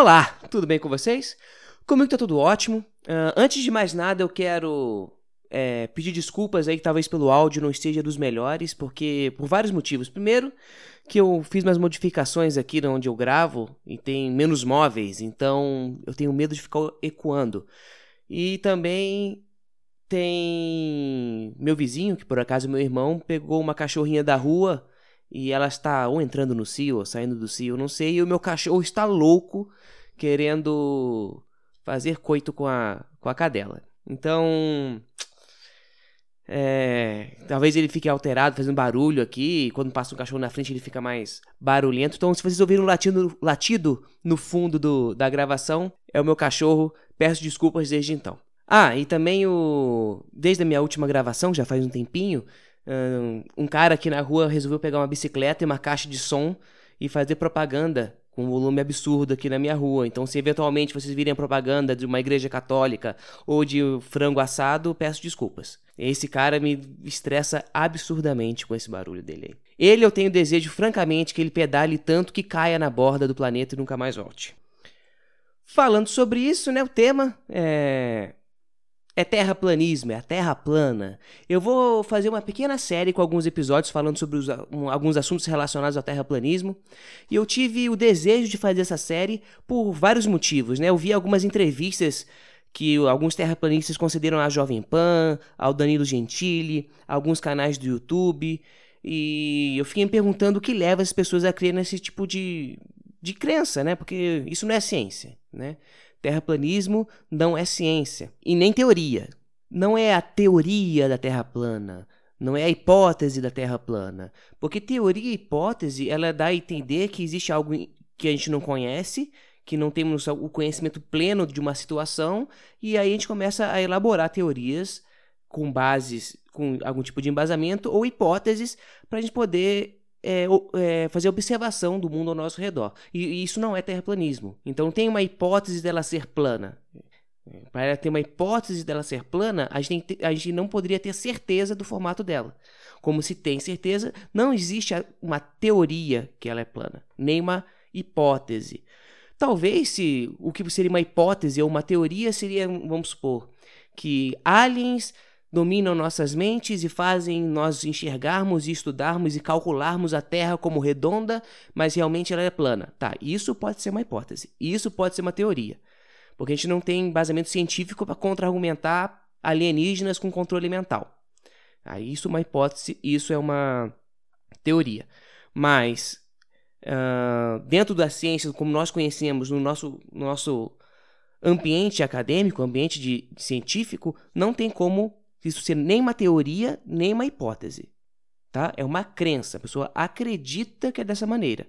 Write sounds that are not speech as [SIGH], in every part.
Olá, tudo bem com vocês? Comigo tá tudo ótimo. Uh, antes de mais nada, eu quero é, pedir desculpas aí que talvez pelo áudio não esteja dos melhores, porque por vários motivos. Primeiro, que eu fiz umas modificações aqui onde eu gravo e tem menos móveis, então eu tenho medo de ficar ecoando. E também tem meu vizinho, que por acaso meu irmão, pegou uma cachorrinha da rua e ela está ou entrando no cio ou saindo do cio, não sei, e o meu cachorro está louco querendo fazer coito com a, com a cadela. Então, é, talvez ele fique alterado, fazendo barulho aqui. E quando passa um cachorro na frente, ele fica mais barulhento. Então, se vocês ouvirem um latido, latido no fundo do, da gravação, é o meu cachorro. Peço desculpas desde então. Ah, e também o. Desde a minha última gravação, já faz um tempinho, um cara aqui na rua resolveu pegar uma bicicleta e uma caixa de som e fazer propaganda com um volume absurdo aqui na minha rua. Então, se eventualmente vocês virem propaganda de uma igreja católica ou de frango assado, peço desculpas. Esse cara me estressa absurdamente com esse barulho dele. Ele eu tenho desejo, francamente, que ele pedale tanto que caia na borda do planeta e nunca mais volte. Falando sobre isso, né, o tema é é terraplanismo, é a terra plana. Eu vou fazer uma pequena série com alguns episódios falando sobre os, um, alguns assuntos relacionados ao terraplanismo. E eu tive o desejo de fazer essa série por vários motivos, né? Eu vi algumas entrevistas que alguns terraplanistas concederam à Jovem Pan, ao Danilo Gentili, alguns canais do YouTube. E eu fiquei me perguntando o que leva as pessoas a crer nesse tipo de, de crença, né? Porque isso não é ciência, né? Terraplanismo não é ciência e nem teoria. Não é a teoria da Terra plana, não é a hipótese da Terra plana, porque teoria e hipótese ela dá a entender que existe algo que a gente não conhece, que não temos o conhecimento pleno de uma situação e aí a gente começa a elaborar teorias com bases, com algum tipo de embasamento ou hipóteses para a gente poder é, é, fazer observação do mundo ao nosso redor. E, e, isso não é terraplanismo. Então tem uma hipótese dela ser plana. Para ter uma hipótese dela ser plana, a gente, a gente não poderia ter certeza do formato dela. Como se tem certeza, não existe uma teoria que ela é plana, nem uma hipótese. Talvez se o que seria uma hipótese ou uma teoria seria, vamos supor, que aliens dominam nossas mentes e fazem nós enxergarmos e estudarmos e calcularmos a Terra como redonda, mas realmente ela é plana. Tá, isso pode ser uma hipótese, isso pode ser uma teoria. Porque a gente não tem embasamento científico para contra-argumentar alienígenas com controle mental. Ah, isso é uma hipótese, isso é uma teoria. Mas, uh, dentro da ciência, como nós conhecemos no nosso, no nosso ambiente acadêmico, ambiente de, de científico, não tem como isso ser nem uma teoria, nem uma hipótese. Tá? É uma crença. A pessoa acredita que é dessa maneira.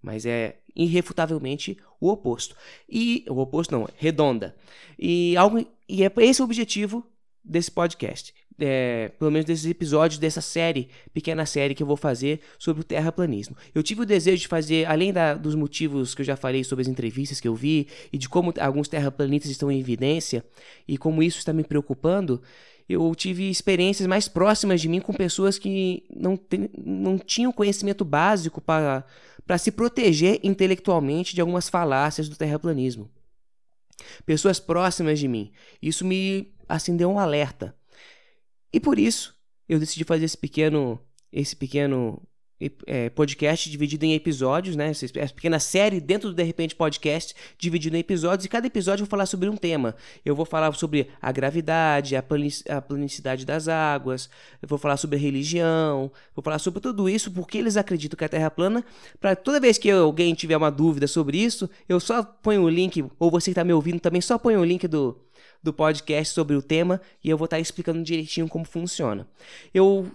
Mas é irrefutavelmente o oposto. E o oposto não, é redonda. E algo e é esse o objetivo desse podcast é, pelo menos desses episódios dessa série, pequena série que eu vou fazer sobre o terraplanismo. Eu tive o desejo de fazer, além da, dos motivos que eu já falei sobre as entrevistas que eu vi e de como alguns terraplanistas estão em evidência e como isso está me preocupando, eu tive experiências mais próximas de mim com pessoas que não, não tinham conhecimento básico para, para se proteger intelectualmente de algumas falácias do terraplanismo. Pessoas próximas de mim. Isso me acendeu um alerta. E por isso, eu decidi fazer esse pequeno, esse pequeno é, podcast dividido em episódios, né? Essa pequena série dentro do De Repente Podcast, dividido em episódios, e cada episódio eu vou falar sobre um tema. Eu vou falar sobre a gravidade, a, planicidade das águas, eu vou falar sobre a religião, vou falar sobre tudo isso, porque eles acreditam que a Terra é plana, para toda vez que alguém tiver uma dúvida sobre isso, eu só ponho o link, ou você que está me ouvindo também, só põe o link do, do podcast sobre o tema e eu vou estar explicando direitinho como funciona. Eu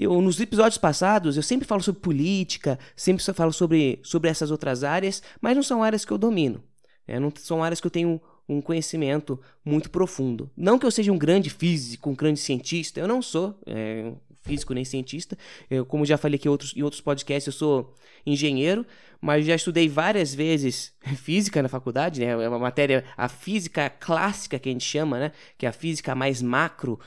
eu, nos episódios passados, eu sempre falo sobre política, sempre falo sobre, sobre essas outras áreas, mas não são áreas que eu domino. Né? Não são áreas que eu tenho um conhecimento muito profundo. Não que eu seja um grande físico, um grande cientista, eu não sou é, físico nem cientista. Eu, como já falei aqui em outros, em outros podcasts, eu sou engenheiro, mas já estudei várias vezes [LAUGHS] física na faculdade, né? É uma matéria, a física clássica que a gente chama, né? Que é a física mais macro.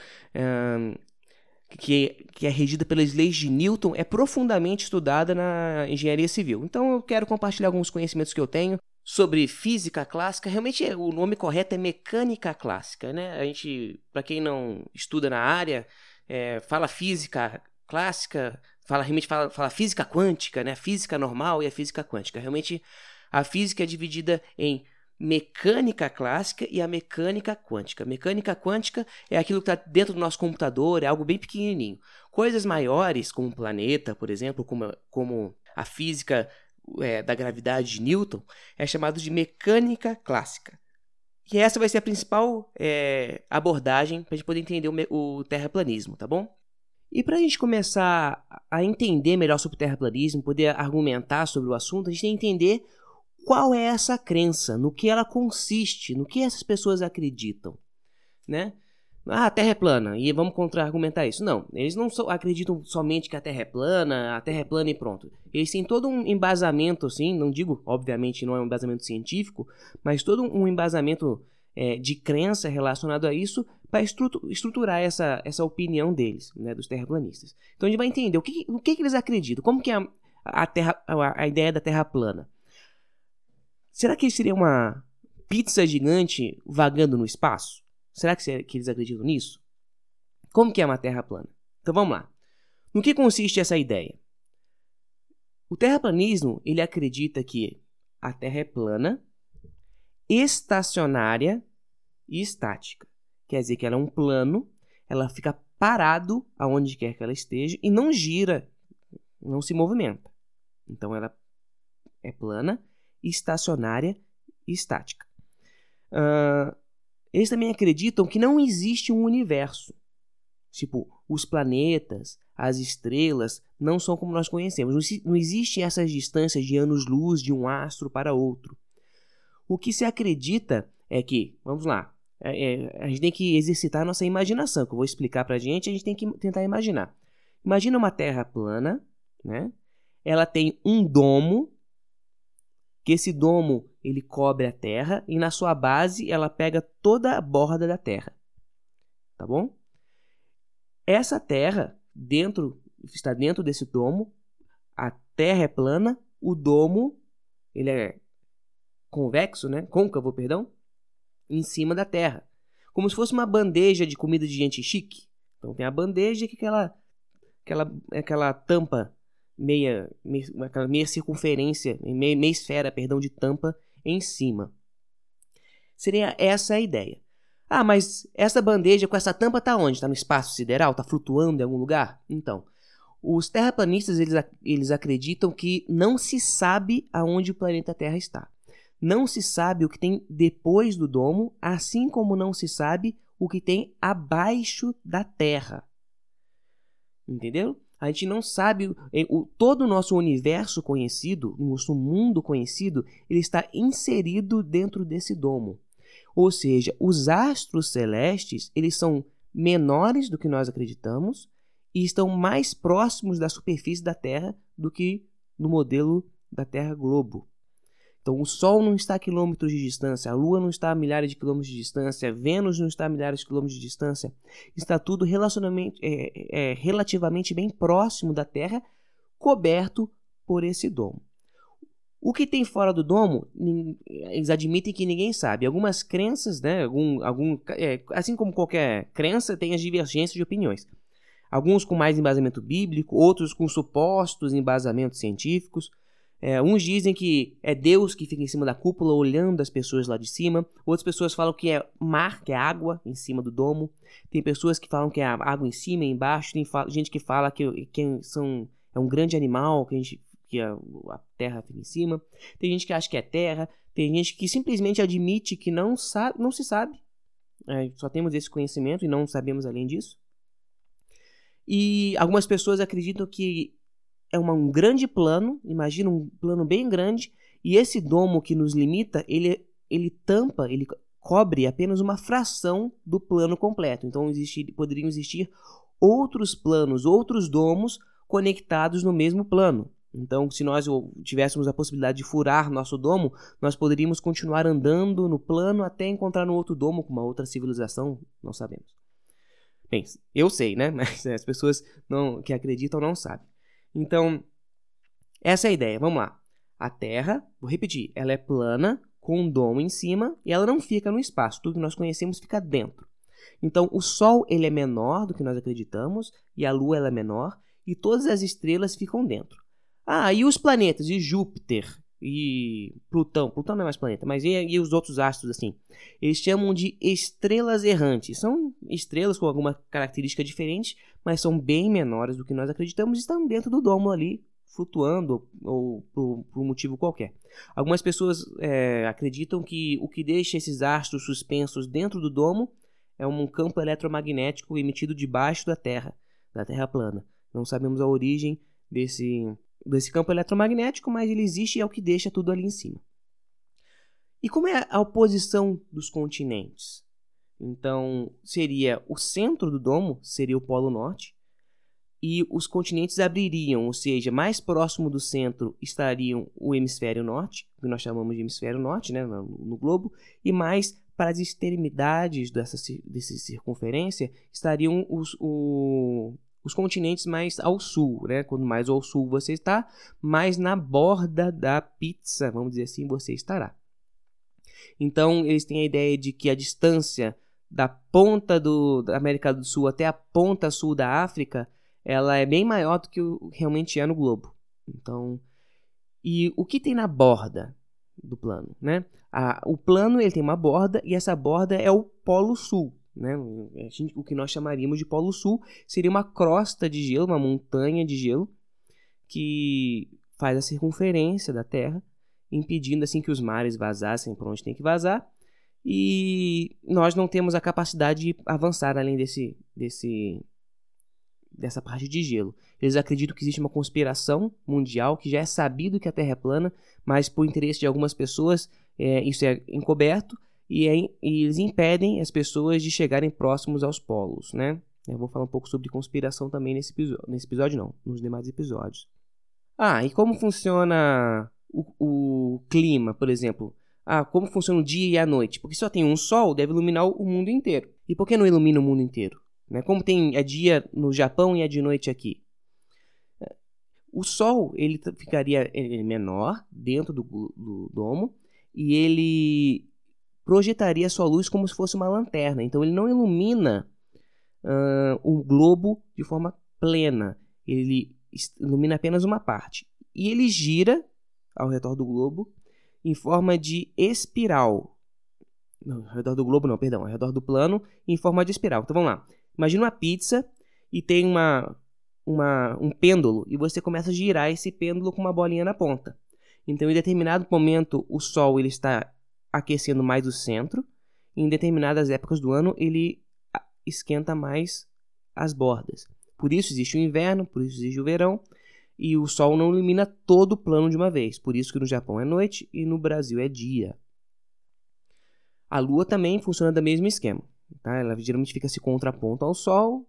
Que, que é regida pelas leis de Newton, é profundamente estudada na engenharia civil. Então eu quero compartilhar alguns conhecimentos que eu tenho sobre física clássica, realmente o nome correto é mecânica clássica, né? A gente, para quem não estuda na área, é, fala física clássica, fala realmente fala, fala física quântica, né? Física normal e a física quântica. Realmente a física é dividida em mecânica clássica e a mecânica quântica. Mecânica quântica é aquilo que está dentro do nosso computador, é algo bem pequenininho. Coisas maiores, como o planeta, por exemplo, como, como a física é, da gravidade de Newton, é chamado de mecânica clássica. E essa vai ser a principal é, abordagem para a gente poder entender o, o terraplanismo, tá bom? E para a gente começar a entender melhor sobre o terraplanismo, poder argumentar sobre o assunto, a gente tem que entender qual é essa crença, no que ela consiste, no que essas pessoas acreditam, né? Ah, a Terra é plana, e vamos contra-argumentar isso. Não, eles não so acreditam somente que a Terra é plana, a Terra é plana e pronto. Eles têm todo um embasamento, assim, não digo, obviamente, não é um embasamento científico, mas todo um embasamento é, de crença relacionado a isso para estruturar essa, essa opinião deles, né, dos terraplanistas. Então a gente vai entender o que, o que, que eles acreditam, como que é a, a, terra, a, a ideia da Terra plana. Será que seria uma pizza gigante vagando no espaço? Será que, que eles acreditam nisso? Como que é uma Terra plana? Então vamos lá. No que consiste essa ideia? O terraplanismo ele acredita que a Terra é plana, estacionária e estática. Quer dizer que ela é um plano, ela fica parado aonde quer que ela esteja e não gira, não se movimenta. Então ela é plana estacionária e estática. Uh, eles também acreditam que não existe um universo. Tipo, os planetas, as estrelas não são como nós conhecemos. Não existem essas distâncias de anos-luz de um astro para outro. O que se acredita é que, vamos lá, é, é, a gente tem que exercitar a nossa imaginação, que eu vou explicar para a gente, a gente tem que tentar imaginar. Imagina uma Terra plana, né? Ela tem um domo que esse domo ele cobre a Terra e na sua base ela pega toda a borda da Terra. Tá bom? Essa Terra dentro está dentro desse domo. A Terra é plana, o domo ele é convexo, né? Côncavo, perdão, em cima da Terra, como se fosse uma bandeja de comida de gente chique. Então tem a bandeja que é aquela aquela aquela tampa meia, meia, meia circunferência, meia, meia esfera, perdão, de tampa em cima. Seria essa a ideia. Ah, mas essa bandeja com essa tampa está onde? Está no espaço sideral? Está flutuando em algum lugar? Então, os terraplanistas eles, eles acreditam que não se sabe aonde o planeta Terra está. Não se sabe o que tem depois do domo, assim como não se sabe o que tem abaixo da Terra. Entendeu? A gente não sabe o, todo o nosso universo conhecido, o nosso mundo conhecido, ele está inserido dentro desse domo. Ou seja, os astros celestes, eles são menores do que nós acreditamos e estão mais próximos da superfície da Terra do que no modelo da Terra globo. Então, o Sol não está a quilômetros de distância, a Lua não está a milhares de quilômetros de distância, Vênus não está a milhares de quilômetros de distância. Está tudo é, é, relativamente bem próximo da Terra, coberto por esse domo. O que tem fora do domo, eles admitem que ninguém sabe. Algumas crenças, né, algum, algum, é, assim como qualquer crença, tem as divergências de opiniões. Alguns com mais embasamento bíblico, outros com supostos embasamentos científicos. É, uns dizem que é Deus que fica em cima da cúpula olhando as pessoas lá de cima. Outras pessoas falam que é mar, que é água em cima do domo. Tem pessoas que falam que é água em cima e embaixo. Tem gente que fala que, que são, é um grande animal, que, a, gente, que a, a terra fica em cima. Tem gente que acha que é terra. Tem gente que simplesmente admite que não, sabe, não se sabe. É, só temos esse conhecimento e não sabemos além disso. E algumas pessoas acreditam que é uma, um grande plano, imagina um plano bem grande, e esse domo que nos limita, ele, ele tampa, ele cobre apenas uma fração do plano completo. Então existir, poderiam existir outros planos, outros domos conectados no mesmo plano. Então, se nós tivéssemos a possibilidade de furar nosso domo, nós poderíamos continuar andando no plano até encontrar no outro domo com uma outra civilização, não sabemos. Bem, eu sei, né? [LAUGHS] Mas as pessoas não, que acreditam não sabem. Então, essa é a ideia. Vamos lá. A Terra, vou repetir, ela é plana, com um domo em cima, e ela não fica no espaço. Tudo que nós conhecemos fica dentro. Então, o Sol ele é menor do que nós acreditamos, e a Lua ela é menor, e todas as estrelas ficam dentro. Ah, e os planetas? E Júpiter? E Plutão? Plutão não é mais planeta, mas e, e os outros astros assim? Eles chamam de estrelas errantes. São estrelas com alguma característica diferente, mas são bem menores do que nós acreditamos e estão dentro do domo ali, flutuando ou por, por um motivo qualquer. Algumas pessoas é, acreditam que o que deixa esses astros suspensos dentro do domo é um campo eletromagnético emitido debaixo da Terra, da Terra plana. Não sabemos a origem desse, desse campo eletromagnético, mas ele existe e é o que deixa tudo ali em cima. E como é a oposição dos continentes? Então, seria o centro do domo, seria o Polo Norte, e os continentes abririam, ou seja, mais próximo do centro estariam o hemisfério norte, que nós chamamos de hemisfério norte né, no, no globo, e mais para as extremidades dessa, dessa circunferência estariam os, o, os continentes mais ao sul, né? Quanto mais ao sul você está, mais na borda da pizza, vamos dizer assim, você estará. Então, eles têm a ideia de que a distância da ponta do, da América do Sul até a ponta sul da África, ela é bem maior do que realmente é no globo. Então, e o que tem na borda do plano, né? A, o plano ele tem uma borda e essa borda é o Polo Sul. Né? o que nós chamaríamos de Polo Sul seria uma crosta de gelo, uma montanha de gelo que faz a circunferência da Terra, impedindo assim que os mares vazassem para onde tem que vazar. E nós não temos a capacidade de avançar além desse, desse dessa parte de gelo. Eles acreditam que existe uma conspiração mundial que já é sabido que a Terra é plana, mas por interesse de algumas pessoas é, isso é encoberto e, é, e, eles impedem as pessoas de chegarem próximos aos polos, né? Eu vou falar um pouco sobre conspiração também nesse episódio, nesse episódio não, nos demais episódios. Ah, e como funciona o, o clima, por exemplo? Ah, como funciona o dia e a noite? Porque só tem um sol, deve iluminar o mundo inteiro. E por que não ilumina o mundo inteiro? Né? Como tem é dia no Japão e é de noite aqui. O Sol ele ficaria é menor dentro do, do domo e ele projetaria sua luz como se fosse uma lanterna. Então ele não ilumina uh, o globo de forma plena. Ele ilumina apenas uma parte. E ele gira ao redor do globo em forma de espiral. Não, ao redor do globo não, perdão, ao redor do plano em forma de espiral. Então vamos lá. Imagina uma pizza e tem uma, uma, um pêndulo e você começa a girar esse pêndulo com uma bolinha na ponta. Então, em determinado momento, o Sol ele está aquecendo mais o centro, e em determinadas épocas do ano ele esquenta mais as bordas. Por isso existe o inverno, por isso existe o verão, e o Sol não ilumina todo o plano de uma vez. Por isso que no Japão é noite e no Brasil é dia. A Lua também funciona do mesmo esquema. Tá? Ela geralmente fica se contraponto ao Sol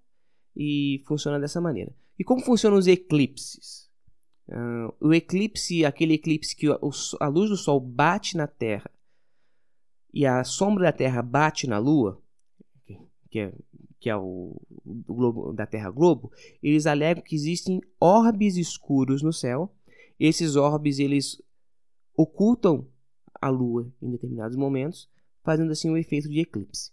e funciona dessa maneira. E como funcionam os eclipses? Uh, o eclipse, aquele eclipse que a luz do Sol bate na Terra e a sombra da Terra bate na Lua, que é, que é o, o globo da Terra globo, eles alegam que existem orbes escuros no céu. Esses orbes eles ocultam a Lua em determinados momentos, fazendo assim um efeito de eclipse.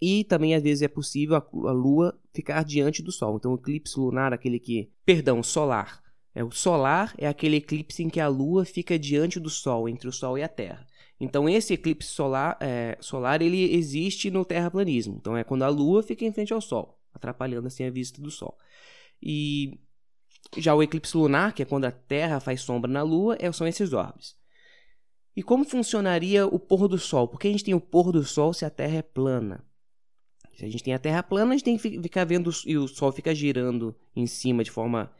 E também às vezes é possível a, a Lua ficar diante do Sol. Então, o eclipse lunar, aquele que. Perdão, solar. É, o solar é aquele eclipse em que a Lua fica diante do Sol, entre o Sol e a Terra. Então, esse eclipse solar, é, solar ele existe no terraplanismo. Então, é quando a Lua fica em frente ao Sol, atrapalhando assim a vista do Sol. E já o eclipse lunar, que é quando a Terra faz sombra na Lua, é, são esses orbes. E como funcionaria o pôr do Sol? Por que a gente tem o pôr do Sol se a Terra é plana? Se a gente tem a Terra plana, a gente tem que ficar vendo e o Sol fica girando em cima de forma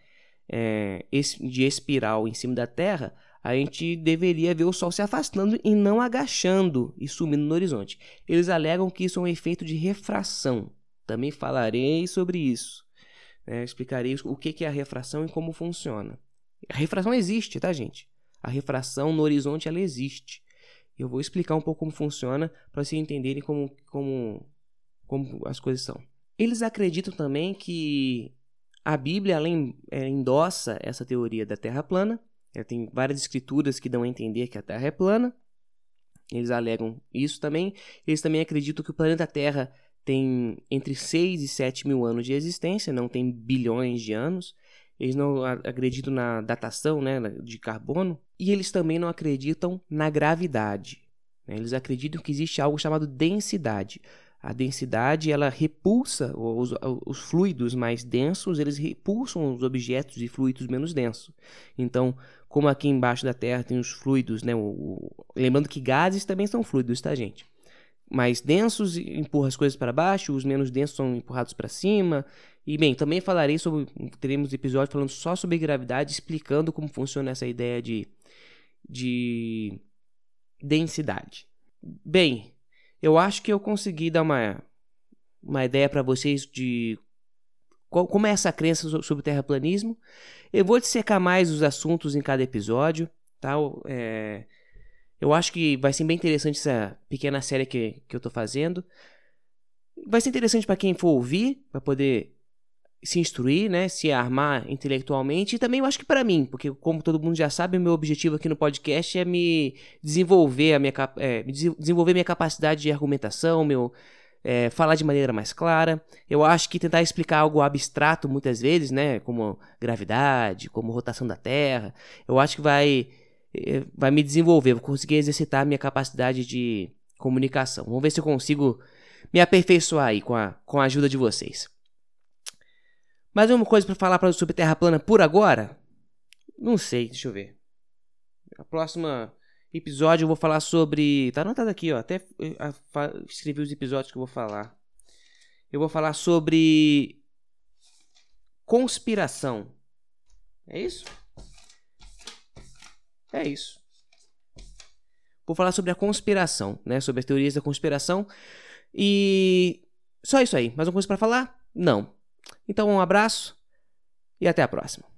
é, de espiral em cima da Terra, a gente deveria ver o Sol se afastando e não agachando e sumindo no horizonte. Eles alegam que isso é um efeito de refração. Também falarei sobre isso. É, explicarei o que é a refração e como funciona. A refração existe, tá, gente? A refração no horizonte ela existe. Eu vou explicar um pouco como funciona para vocês entenderem como, como como as coisas são. Eles acreditam também que a Bíblia é, endossa essa teoria da Terra plana. Tem várias escrituras que dão a entender que a Terra é plana. Eles alegam isso também. Eles também acreditam que o planeta Terra tem entre 6 e 7 mil anos de existência, não tem bilhões de anos. Eles não acreditam na datação né, de carbono. E eles também não acreditam na gravidade. Né? Eles acreditam que existe algo chamado densidade. A densidade ela repulsa os, os, fluidos mais densos, eles repulsam os objetos e fluidos menos densos. Então, como aqui embaixo da Terra tem os fluidos, né? O, o, lembrando que gases também são fluidos, tá, gente? Mais densos empurram as coisas para baixo, os menos densos são empurrados para cima. E bem, também falarei sobre. Teremos episódio falando só sobre gravidade, explicando como funciona essa ideia de, de densidade. Bem, eu acho que eu consegui dar uma, uma ideia para vocês de qual, como é essa crença sobre o terraplanismo. Eu vou dissecar mais os assuntos em cada episódio, tá? É, eu acho que vai ser bem interessante essa pequena série que, que eu estou fazendo. Vai ser interessante para quem for ouvir, para poder se instruir, né, se armar intelectualmente e também eu acho que para mim, porque como todo mundo já sabe, o meu objetivo aqui no podcast é me desenvolver a minha é, desenvolver minha capacidade de argumentação, meu é, falar de maneira mais clara. Eu acho que tentar explicar algo abstrato muitas vezes, né, como gravidade, como rotação da Terra, eu acho que vai é, vai me desenvolver, vou conseguir exercitar minha capacidade de comunicação. Vamos ver se eu consigo me aperfeiçoar aí com a, com a ajuda de vocês. Mais uma coisa para falar sobre Terra plana por agora? Não sei, deixa eu ver. A próxima episódio eu vou falar sobre. Tá anotado aqui, ó. Até escrevi os episódios que eu vou falar. Eu vou falar sobre conspiração. É isso? É isso. Vou falar sobre a conspiração, né? Sobre as teorias da conspiração. E só isso aí. Mais uma coisa para falar? Não. Então, um abraço e até a próxima.